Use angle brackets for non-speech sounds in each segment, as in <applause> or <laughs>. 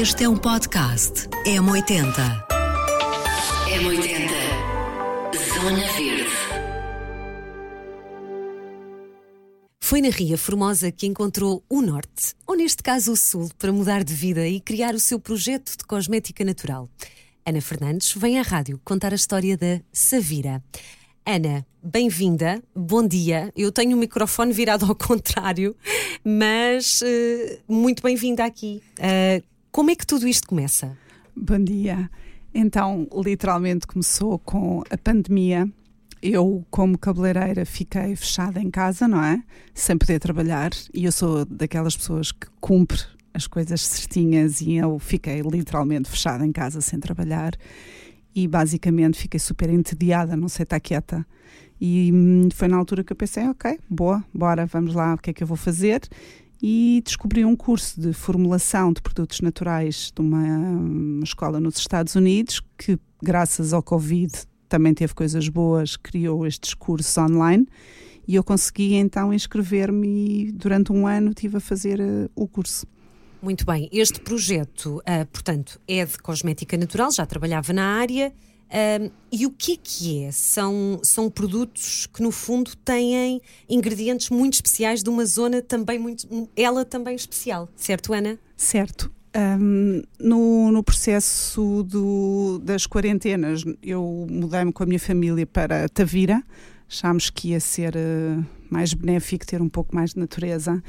Este é um podcast M80. M80. Zona Verde. Foi na Ria Formosa que encontrou o Norte, ou neste caso o Sul, para mudar de vida e criar o seu projeto de cosmética natural. Ana Fernandes vem à rádio contar a história da Savira. Ana, bem-vinda, bom dia. Eu tenho o microfone virado ao contrário, mas uh, muito bem-vinda aqui. Uh, como é que tudo isto começa? Bom dia. Então, literalmente começou com a pandemia. Eu, como cabeleireira, fiquei fechada em casa, não é? Sem poder trabalhar. E eu sou daquelas pessoas que cumpre as coisas certinhas e eu fiquei literalmente fechada em casa sem trabalhar e basicamente fiquei super entediada, não sei estar quieta. E hum, foi na altura que eu pensei, ok, boa, bora, vamos lá, o que é que eu vou fazer? E descobri um curso de formulação de produtos naturais de uma, uma escola nos Estados Unidos, que graças ao Covid também teve coisas boas, criou estes cursos online e eu consegui então inscrever-me e durante um ano estive a fazer uh, o curso. Muito bem. Este projeto, uh, portanto, é de cosmética natural, já trabalhava na área. Uh, e o que é que é? São, são produtos que, no fundo, têm ingredientes muito especiais de uma zona também muito. ela também especial, certo, Ana? Certo. Um, no, no, processo do, das quarentenas, eu mudei-me com a minha família para Tavira. Achámos que ia ser uh, mais benéfico ter um pouco mais de natureza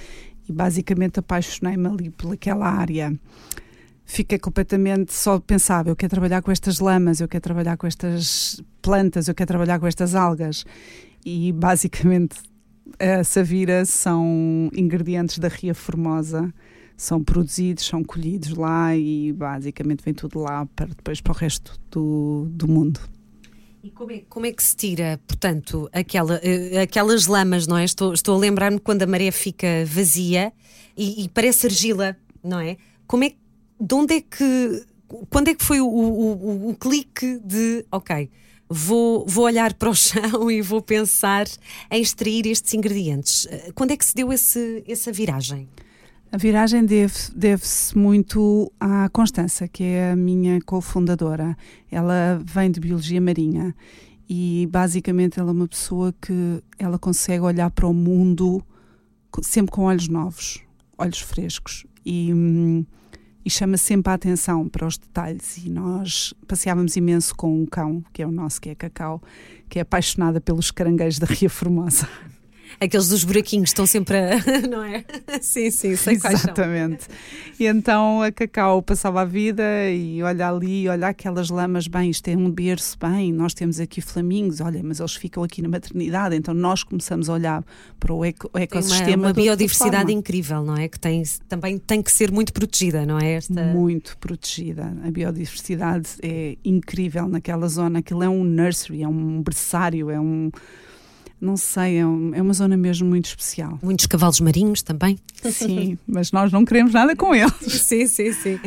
e basicamente apaixonei-me ali pelaquela área. Fiquei completamente só pensava, eu quero trabalhar com estas lamas, eu quero trabalhar com estas plantas, eu quero trabalhar com estas algas. E basicamente a savira são ingredientes da Ria Formosa, são produzidos, são colhidos lá e basicamente vem tudo lá para depois para o resto do, do mundo. E como é, como é, que se tira, portanto, aquela, uh, aquelas lamas, não é? Estou, estou a lembrar-me quando a maré fica vazia e, e, parece argila, não é? Como é de onde é que, quando é que foi o, o, o, clique de, ok, vou, vou olhar para o <laughs> chão e vou pensar em extrair estes ingredientes? Eh, quando é que se deu esse, essa viragem? A viragem deve-se deve muito à Constança, que é a minha cofundadora. Ela vem de Biologia Marinha e basicamente ela é uma pessoa que ela consegue olhar para o mundo sempre com olhos novos, olhos frescos e, e chama sempre a atenção para os detalhes. E nós passeávamos imenso com um cão, que é o nosso, que é Cacau, que é apaixonada pelos caranguejos da Ria Formosa aqueles dos buraquinhos estão sempre a. <laughs> não é? Sim, sim, sei Exatamente. E então a Cacau passava a vida e olha ali, olha aquelas lamas, bem, isto é um berço, bem, nós temos aqui flamingos, olha, mas eles ficam aqui na maternidade, então nós começamos a olhar para o, eco, o ecossistema. Tem uma, uma biodiversidade incrível, não é? Que tem, também tem que ser muito protegida, não é? Esta... Muito protegida. A biodiversidade é incrível naquela zona, aquilo é um nursery, é um berçário, é um não sei, é, um, é, uma zona mesmo muito especial. Muitos cavalos marinhos também. Sim, <laughs> mas nós não queremos nada com eles. sim, sim, sim.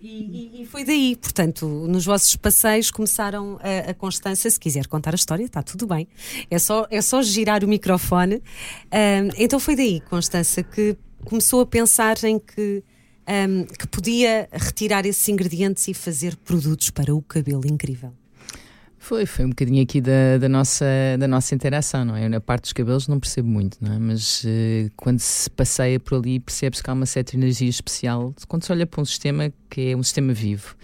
E, e, foi daí, portanto, nos vossos passeios começaram a, a, Constança, se quiser contar a história, está tudo bem. É só, é só girar o microfone. Um, então foi daí, Constança, que começou a pensar em que, um, que podia retirar esses ingredientes e fazer produtos para o cabelo incrível. Foi, foi um bocadinho aqui da, da, nossa, da nossa interação, não é? Eu na parte dos cabelos não percebo muito, não é? Mas uh, quando se passeia por ali percebe-se que há uma certa energia especial quando se olha para um sistema que é um sistema vivo.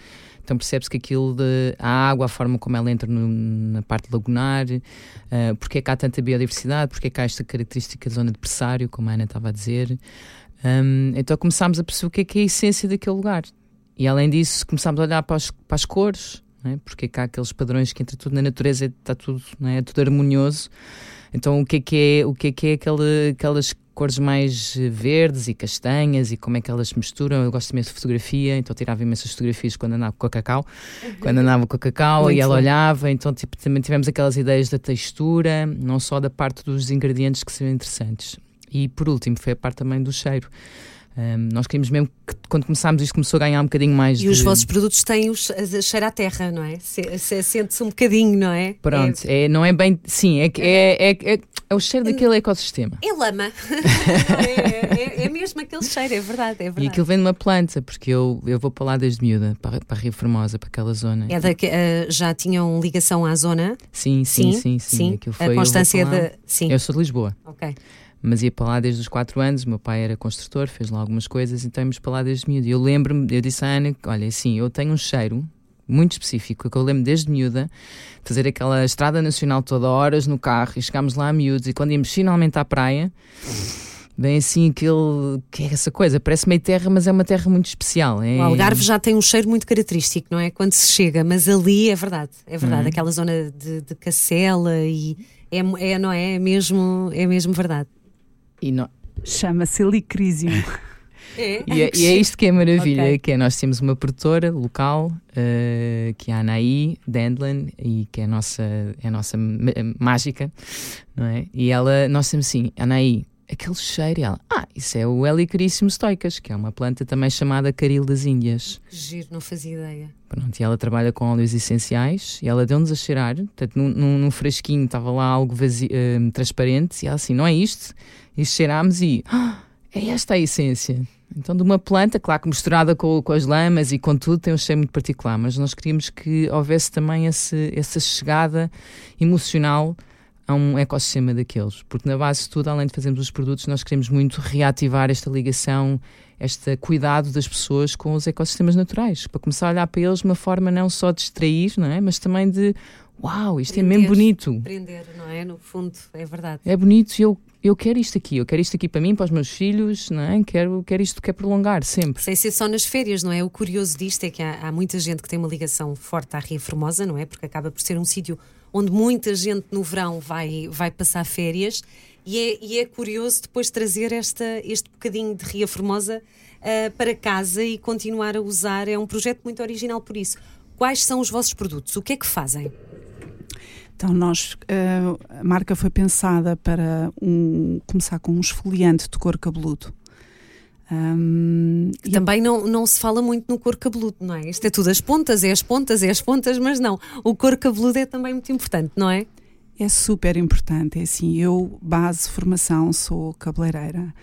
Então percebe-se que aquilo de a água, a forma como ela entra no, na parte lagunar, uh, porque é que há tanta biodiversidade, porque é que há esta característica de zona de pressário, como a Ana estava a dizer. Um, então começámos a perceber o que é que é a essência daquele lugar. E além disso, começámos a olhar para, para as cores, é? porque cá há aqueles padrões que entre tudo na natureza está tudo, não é? tudo harmonioso. Então o que é que é, o que é, que é aquelas cores mais verdes e castanhas e como é que elas se misturam. Eu gosto imenso de fotografia, então tirava imensas fotografias quando andava com a cacau, quando andava com a cacau Muito e ela olhava, então tipo, também tivemos aquelas ideias da textura, não só da parte dos ingredientes que são interessantes. E por último foi a parte também do cheiro. Um, nós queríamos mesmo que quando começámos isto começou a ganhar um bocadinho mais e de... os vossos produtos têm o cheiro à terra, não é? Se, se, Sente-se um bocadinho, não é? Pronto, é... é... não é bem. Sim, é é, é, é, É o cheiro daquele ecossistema. <laughs> É lama. é, é, é, mesmo aquele cheiro, é verdade, é verdade. E aquilo vem de uma planta, porque eu, eu vou para lá desde miúda, para, para a Rio Formosa, para aquela zona. É da, uh, já tinham ligação à zona? Sim, sim, sim. sim, sim. sim. A constância da. Sim. Eu sou de Lisboa. Ok mas ia para lá desde os 4 anos. O meu pai era construtor, fez lá algumas coisas, então íamos para lá desde miúdo. E eu lembro-me, eu disse à Ana: Olha, assim, eu tenho um cheiro muito específico, que eu lembro desde miúda, fazer aquela estrada nacional toda horas no carro e chegámos lá a miúdos. E quando íamos finalmente à praia, bem assim aquele. que é essa coisa? Parece meio terra, mas é uma terra muito especial. É... O Algarve já tem um cheiro muito característico, não é? Quando se chega, mas ali é verdade, é verdade. Uhum. Aquela zona de, de Cacela e. É, é, não é? É mesmo, é mesmo verdade. E não... Chama-se Licrísimo. <laughs> É. E, é, e, é, isto que é maravilha, okay. que é nós temos uma produtora local, uh, que é a Anaí Dandlan, e que é a nossa, é a nossa mágica, não é? E ela, nós temos assim, Anaí, aquele cheiro, e ela, ah, isso é o Helicríssimo stoicas, que é uma planta também chamada caril das Índias. Giro, não fazia ideia. Pronto, e ela trabalha com óleos essenciais, e ela deu-nos a cheirar, portanto, num, num, fresquinho estava lá algo vazio, uh, transparente, e ela assim, não é isto? E cheirámos e, ah, é esta a essência. Então, de uma planta, claro que misturada com, com, as lamas e com tudo, tem um cheiro muito particular, mas nós queríamos que houvesse também esse, essa chegada emocional a um ecossistema daqueles, porque na base de tudo, além de fazermos os produtos, nós queremos muito reativar esta ligação, este cuidado das pessoas com os ecossistemas naturais, para começar a olhar para eles de uma forma não só de extrair, não é? mas também de uau, isto Prender, é mesmo bonito. Aprender, não é? No fundo, é verdade. É bonito e eu eu quero isto aqui, eu quero isto aqui para mim, para os meus filhos, não é? quero, quero isto, quero prolongar sempre. Sem ser só nas férias, não é? O curioso disto é que há, há muita gente que tem uma ligação forte à Ria Formosa, não é? Porque acaba por ser um sítio onde muita gente no verão vai, vai passar férias e é, e é curioso depois trazer esta, este bocadinho de Ria Formosa uh, para casa e continuar a usar. É um projeto muito original por isso. Quais são os vossos produtos? O que é que fazem? Então, nós, uh, a marca foi pensada para um, começar com um esfoliante de couro cabeludo. Um, Também não, não se fala muito no couro cabeludo, não é? Isto é tudo as pontas, é as pontas, é as pontas, mas não. O couro cabeludo é também muito importante, não é? É super importante. É assim, eu, base formação, sou cabeleireira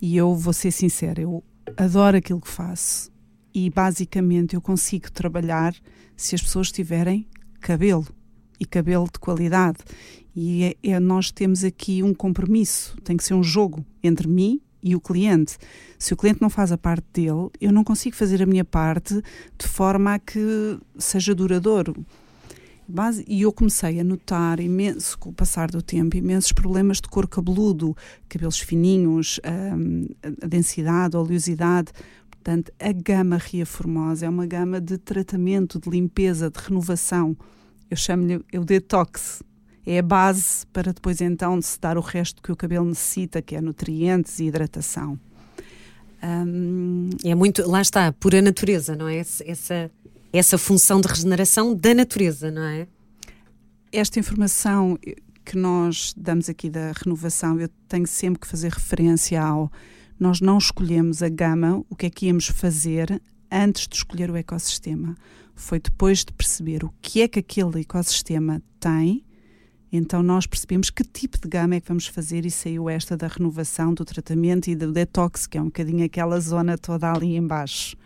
e eu vou ser sincera, eu adoro aquilo que faço e basicamente eu consigo trabalhar se as pessoas tiverem cabelo e cabelo de qualidade. E é, é, nós temos aqui um compromisso, tem que ser um jogo entre mim e o cliente. Se o cliente não faz a parte dele, eu não consigo fazer a minha parte de forma a que seja duradouro. E eu comecei a notar imenso, com o passar do tempo, imensos problemas de cor cabeludo, cabelos fininhos, hum, a densidade, a oleosidade. Portanto, a gama Ria Formosa é uma gama de tratamento, de limpeza, de renovação eu chamo-lhe o detox. É a base para depois então se dar o resto que o cabelo necessita, que é nutrientes e hidratação. Um... É muito, lá está, pura natureza, não é? Essa, essa função de regeneração da natureza, não é? Esta informação que nós damos aqui da renovação, eu tenho sempre que fazer referência ao nós não escolhemos a gama, o que é que íamos fazer antes de escolher o ecossistema foi depois de perceber o que é que aquele ecossistema tem, então nós percebemos que tipo de gama é que vamos fazer e saiu esta da renovação, do tratamento e do detox, que é um bocadinho aquela zona toda ali embaixo.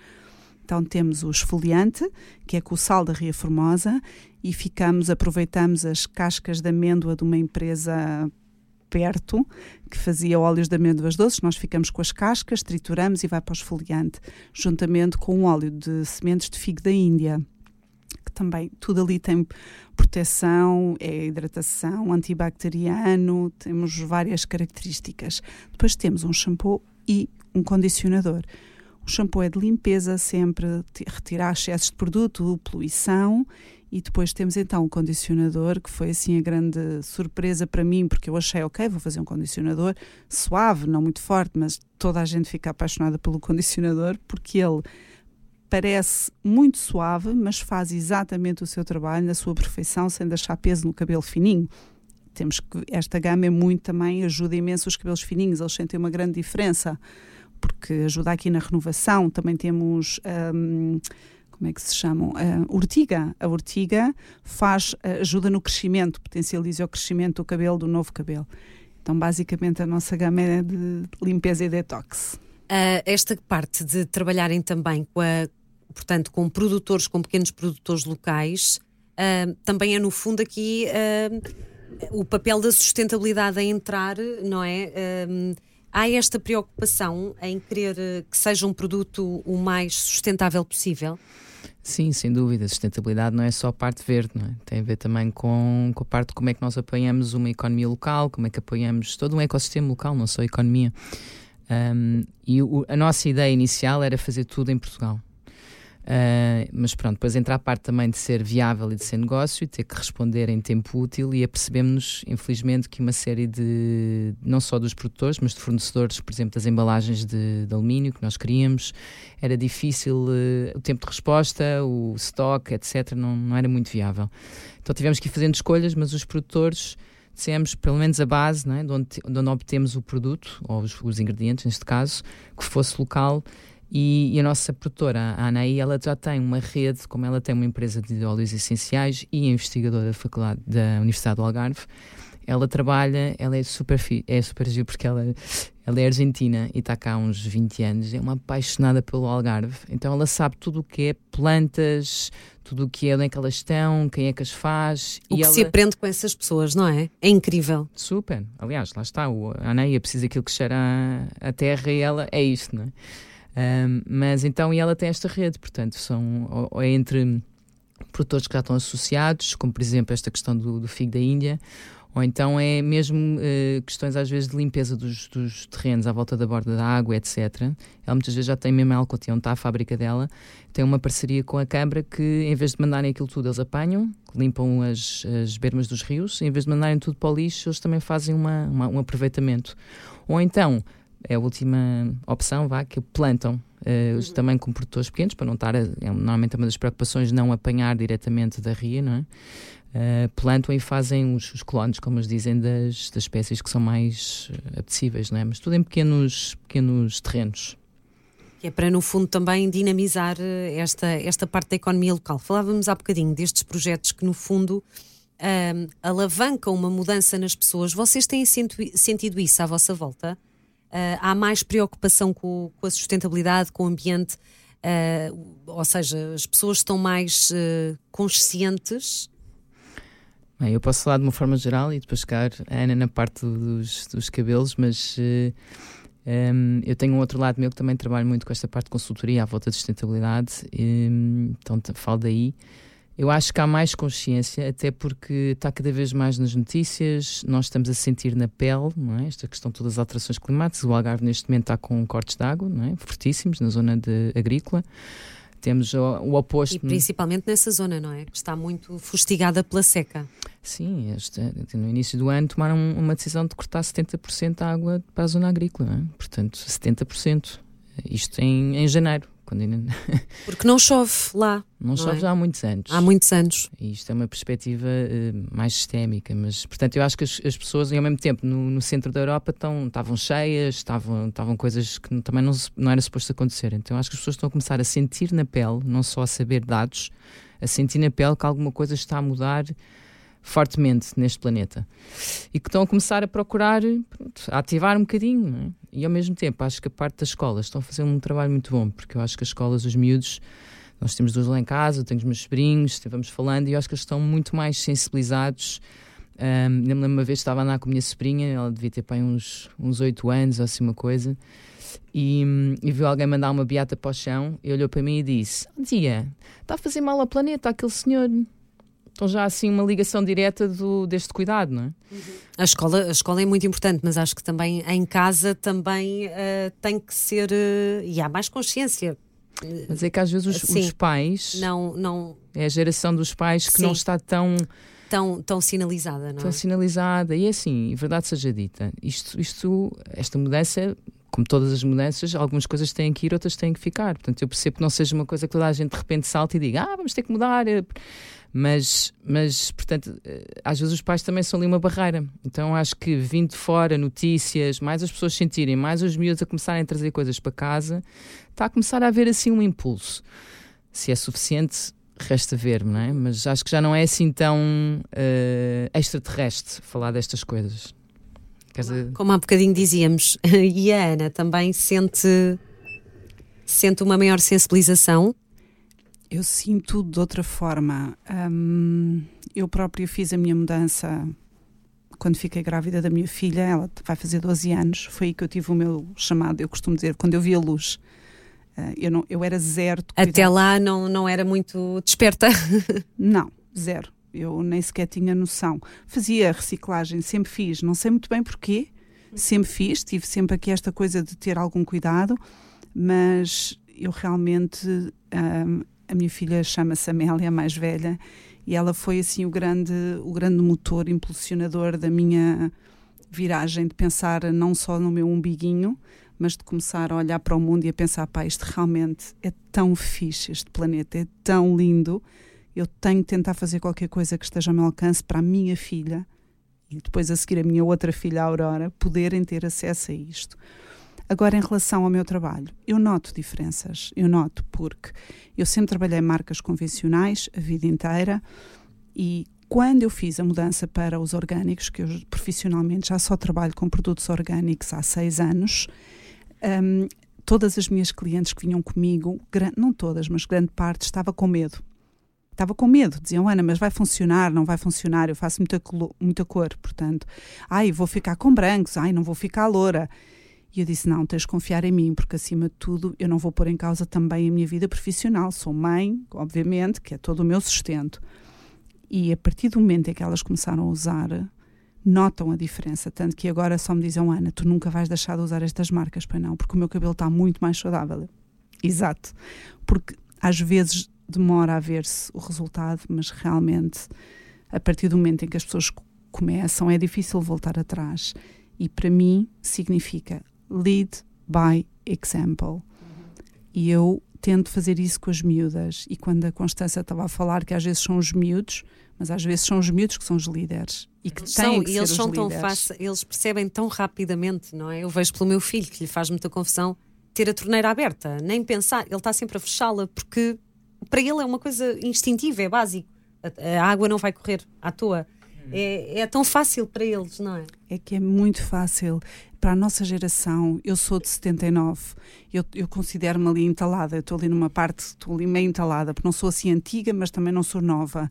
Então temos o esfoliante, que é com o sal da Ria Formosa, e ficamos, aproveitamos as cascas de amêndoa de uma empresa perto que fazia óleos de amêndoas doces, nós ficamos com as cascas, trituramos e vai para o esfoliante, juntamente com um óleo de sementes de figo da Índia que também tudo ali tem proteção, é hidratação, antibacteriano, temos várias características. Depois temos um shampoo e um condicionador. O shampoo é de limpeza, sempre retirar excessos de produto, poluição e depois temos então o condicionador, que foi assim a grande surpresa para mim, porque eu achei, ok, vou fazer um condicionador suave, não muito forte, mas toda a gente fica apaixonada pelo condicionador, porque ele parece muito suave, mas faz exatamente o seu trabalho na sua perfeição, sem deixar peso no cabelo fininho. Temos que esta gama é muito também ajuda imenso os cabelos fininhos, eles sentem uma grande diferença porque ajuda aqui na renovação. Também temos um, como é que se chamam? Uh, urtiga. A urtiga faz, ajuda no crescimento, potencializa o crescimento do cabelo, do novo cabelo. Então, basicamente, a nossa gama é de limpeza e detox. Uh, esta parte de trabalharem também com a, portanto, com produtores, com pequenos produtores locais, uh, também é no fundo aqui uh, o papel da sustentabilidade a entrar, não é? há esta preocupação em querer que seja um produto o mais sustentável possível? Sim, sem dúvida. A sustentabilidade não é só a parte verde, não é? tem a ver também com, com a parte de como é que nós apoiamos uma economia local, como é que apoiamos todo um ecossistema local, não só a economia. Um, e o, a nossa ideia inicial era fazer tudo em Portugal. Uh, mas pronto, depois entra a parte também de ser viável e de ser negócio e ter que responder em tempo útil e apercebemos-nos, infelizmente, que uma série de, não só dos produtores, mas de fornecedores, por exemplo, das embalagens de, de alumínio que nós queríamos, era difícil uh, o tempo de resposta, o stock, etc., não, não era muito viável. Então tivemos que ir fazendo escolhas, mas os produtores dissemos, pelo menos a base, né, de, onde, de onde obtemos o produto, ou os, os ingredientes, neste caso, que fosse local. E, e, a nossa produtora, a Anaí, ela já tem uma rede, como ela tem uma empresa de óleos essenciais e é investigadora da faculdade da Universidade do Algarve, ela trabalha, ela é super, é super giro porque ela, ela é argentina e está cá há uns 20 anos, é uma apaixonada pelo Algarve, então ela sabe tudo o que é plantas, tudo o que é, onde é que elas estão, quem é que as faz. O e que ela... se aprende com essas pessoas, não é? É incrível. Super, aliás, lá está, a Anaia precisa daquilo que cheira a, a terra e ela é isto, não é? Um, mas então, e ela tem esta rede, portanto, são ou, ou é entre produtores que já estão associados, como por exemplo esta questão do, do figo da Índia, ou então é mesmo uh, questões às vezes de limpeza dos, dos, terrenos à volta da borda da água, etc. Ela muitas vezes já tem mesmo Alcote, onde está a fábrica dela, tem uma parceria com a Câmara que em vez de mandarem aquilo tudo, eles apanham, limpam as, as bermas dos rios, em vez de mandarem tudo para o lixo, eles também fazem uma, uma, um aproveitamento. Ou então é a última opção, vá, que plantam uh, uhum. também com produtores pequenos, para não estar, a, é, normalmente é uma das preocupações não apanhar diretamente da ria, não é? Uh, plantam e fazem os, os clones, como eles dizem, das, das espécies que são mais uh, apetecíveis, não é? Mas tudo em pequenos, pequenos terrenos. Que é para, no fundo, também dinamizar esta, esta parte da economia local. Falávamos há bocadinho destes projetos que, no fundo, uh, alavancam uma mudança nas pessoas. Vocês têm sentido isso à vossa volta? uh, há mais preocupação com, com, a sustentabilidade, com o ambiente, uh, ou seja, as pessoas estão mais uh, conscientes. Bem, eu posso falar de uma forma geral e depois ficar a Ana na parte dos, dos cabelos, mas um, eu tenho um outro lado meu que também trabalho muito com esta parte de consultoria à volta de sustentabilidade, um, então falo daí. Eu acho que há mais consciência, até porque está cada vez mais nas notícias, nós estamos a sentir na pele, não é? Esta questão todas as alterações climáticas. O Algarve neste momento está com cortes de água, não é? Fortíssimos na zona de agrícola. Temos o, o oposto. E principalmente nessa zona, não é? Que está muito fustigada pela seca. Sim, este, no início do ano tomaram uma decisão de cortar 70% da água para a zona agrícola, é? Portanto, 70%. Isto em, em janeiro. Ainda... <laughs> Porque não chove lá. Não, não chove é? já há muitos anos. Há muitos anos. E isto é uma perspectiva uh, mais sistémica, mas portanto eu acho que as, as pessoas, e ao mesmo tempo, no, no centro da Europa estavam cheias, estavam, estavam coisas que também não, não era suposto acontecer. Então acho que as pessoas estão a começar a sentir na pele, não só a saber dados, a sentir na pele que alguma coisa está a mudar fortemente neste planeta e que estão a começar a procurar pronto, a ativar um bocadinho é? E ao mesmo tempo acho que a parte das escolas estão a fazer um trabalho muito bom porque eu acho que as escolas, os miúdos nós temos dois lá em casa, tenho os meus sobrinhos estivemos falando e eu acho que eles estão muito mais sensibilizados um, lembro uma vez estava a andar com a minha sobrinha ela devia ter pai, uns, uns 8 anos ou assim uma coisa e, e, viu alguém mandar uma beata para o chão e olhou para mim e disse: Tia, está a fazer mal ao planeta aquele senhor. Então já há assim uma ligação direta do, deste cuidado, não é? Uhum. A escola, a escola é muito importante, mas acho que também em casa também uh, tem que ser uh, e há mais consciência. Mas é que às vezes os, os, pais não, não é a geração dos pais que Sim. não está tão tão, tão sinalizada, não tão é? sinalizada e é assim, verdade seja dita, isto, isto, esta mudança como todas as mudanças, algumas coisas têm que ir, outras têm que ficar. Portanto, eu percebo que não seja uma coisa que toda a gente de repente salta e diga, ah, vamos ter que mudar. Mas, mas, portanto, eh, às vezes os pais também são ali uma barreira. Então acho que vindo de fora, notícias, mais as pessoas sentirem, mais os miúdos a começarem a trazer coisas para casa, está a começar a haver assim um impulso. Se é suficiente, resta ver, não é? Mas acho que já não é assim tão uh, extraterrestre falar destas coisas. Como há bocadinho dizíamos, <laughs> e a Ana também sente, sente uma maior sensibilização? Eu sinto de outra forma. Hum, eu própria fiz a minha mudança quando fiquei grávida da minha filha, ela vai fazer 12 anos, foi aí que eu tive o meu chamado, eu costumo dizer, quando eu vi a luz. Uh, eu, não, eu era zero. Até lá não, não era muito desperta? <laughs> não, zero. Eu nem sequer tinha noção. Fazia reciclagem, sempre fiz, não sei muito bem porquê, sempre fiz, tive sempre aqui esta coisa de ter algum cuidado, mas eu realmente. Um, a minha filha chama-se Amélia, a mais velha, e ela foi assim o grande, o grande motor impulsionador da minha viragem de pensar não só no meu umbiguinho, mas de começar a olhar para o mundo e a pensar, pá, isto realmente é tão fixe, este planeta é tão lindo, eu tenho que tentar fazer qualquer coisa que esteja ao meu alcance para a minha filha e depois a seguir a minha outra filha, a Aurora, poderem ter acesso a isto. Agora, em relação ao meu trabalho, eu noto diferenças. Eu noto porque eu sempre trabalhei marcas convencionais a vida inteira e quando eu fiz a mudança para os orgânicos, que eu profissionalmente já só trabalho com produtos orgânicos há seis anos, um, todas as minhas clientes que vinham comigo, não todas, mas grande parte, estava com medo. Estava com medo, diziam, Ana, mas vai funcionar, não vai funcionar, eu faço muita, muita cor, portanto, ai, vou ficar com brancos, ai, não vou ficar loura. E eu disse: Não, tens de confiar em mim, porque acima de tudo eu não vou pôr em causa também a minha vida profissional. Sou mãe, obviamente, que é todo o meu sustento. E a partir do momento em que elas começaram a usar, notam a diferença. Tanto que agora só me dizem: Ana, tu nunca vais deixar de usar estas marcas, pois não, porque o meu cabelo está muito mais saudável. Exato. Porque às vezes demora a ver-se o resultado, mas realmente, a partir do momento em que as pessoas começam, é difícil voltar atrás. E para mim significa lead by example. E eu tento fazer isso com as miúdas. E quando a Constança estava a falar que às vezes são os miúdos, mas às vezes são os miúdos que são os líderes e que são, têm que e eles são tão fácil, eles percebem tão rapidamente, não é? Eu vejo pelo meu filho que lhe faz muita confusão ter a torneira aberta, nem pensar, ele está sempre a fechá-la porque para ele é uma coisa instintiva, é básico. A, a água não vai correr à toa. É, é, tão fácil para eles, não é? É que é muito fácil para a nossa geração, eu sou de 79, eu, eu considero-me ali entalada, estou ali numa parte, estou ali meio entalada, porque não sou assim antiga, mas também não sou nova.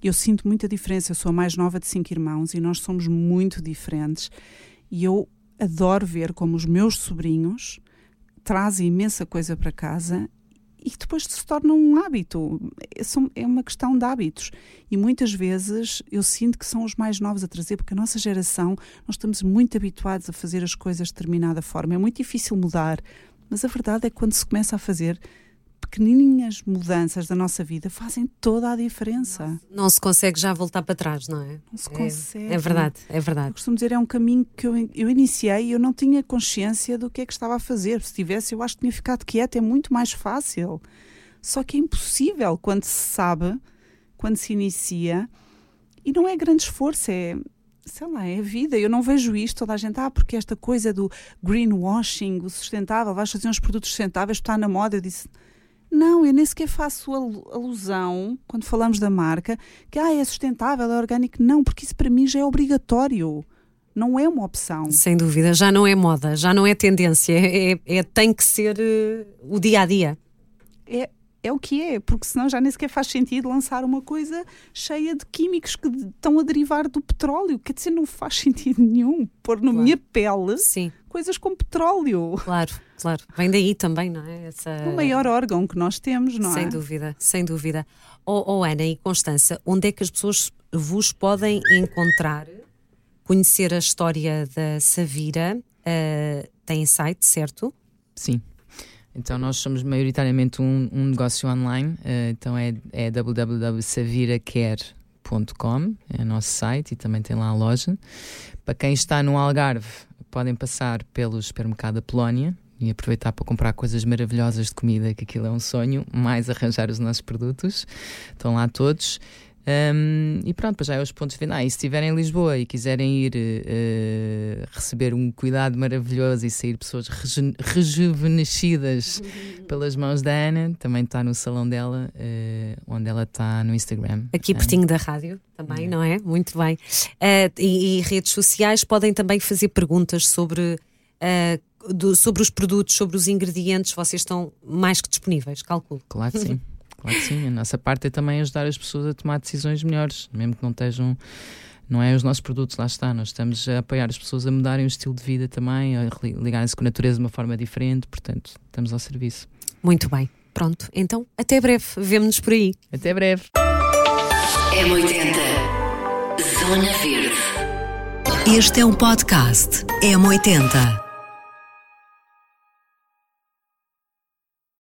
Eu sinto muita diferença, eu sou a mais nova de cinco irmãos e nós somos muito diferentes. E eu adoro ver como os meus sobrinhos trazem imensa coisa para casa e depois se torna um hábito. É, é uma questão de hábitos. E muitas vezes eu sinto que são os mais novos a trazer, porque a nossa geração, nós estamos muito habituados a fazer as coisas de determinada forma. É muito difícil mudar. Mas a verdade é que quando se começa a fazer pequenininhas mudanças da nossa vida fazem toda a diferença. Não se consegue já voltar para trás, não é? Não se consegue. É, é verdade, é verdade. Eu costumo dizer, é um caminho que eu, eu iniciei e eu não tinha consciência do que é que estava a fazer. Se tivesse, eu acho que tinha ficado quieta, é muito mais fácil. Só que é impossível quando se sabe, quando se inicia, e não é grande esforço, é sei lá, é a vida. Eu não vejo isto, toda a gente, ah, porque esta coisa do greenwashing, o sustentável, vais fazer uns produtos sustentáveis, está na moda. Eu disse, não, eu nem sequer faço alusão, quando falamos da marca, que ah, é sustentável, é orgânico. Não, porque isso para mim já é obrigatório. Não é uma opção. Sem dúvida, já não é moda, já não é tendência, é, é, é tem que ser uh, o dia a dia. É, é o que é, porque senão já nem sequer faz sentido lançar uma coisa cheia de químicos que estão a derivar do petróleo. Quer dizer, não faz <laughs> sentido nenhum pôr na claro. minha pele Sim. coisas com petróleo. Claro, claro. Vem daí também, não é? Essa... O maior órgão que nós temos, não sem é? Sem dúvida, sem dúvida. Oh, oh, Ana e Constança, onde é que as pessoas vos podem encontrar, conhecer a história da Savira? Uh, tem site, certo? Sim. Então nós somos maioritariamente um, um negócio online, uh, então é, é www.saviracare.com, é o nosso site e também tem lá a loja. Para quem está no Algarve, podem passar pelo supermercado da Polónia e aproveitar para comprar coisas maravilhosas de comida, que aquilo é um sonho, mais arranjar os nossos produtos. Estão lá todos. Um, e pronto, já é os pontos finais. E se estiverem em Lisboa e quiserem ir uh, receber um cuidado maravilhoso e sair pessoas reju rejuvenescidas pelas mãos da Ana, também está no salão dela, uh, onde ela está no Instagram. Aqui pertinho da rádio também, não é? Muito bem. Uh, e, e, redes sociais podem também fazer perguntas sobre. Do, sobre os produtos, sobre os ingredientes, vocês estão mais que disponíveis, calculo. Claro que sim. Claro que sim, a nossa parte é também ajudar as pessoas a tomar decisões melhores, mesmo que não estejam. Não é os nossos produtos, lá está. Nós estamos a apoiar as pessoas a mudarem o estilo de vida também, a ligarem-se com a natureza de uma forma diferente, portanto, estamos ao serviço. Muito bem. Pronto, então até breve. Vemo-nos por aí. Até breve. M80 Zona Verde. Este é um podcast M80.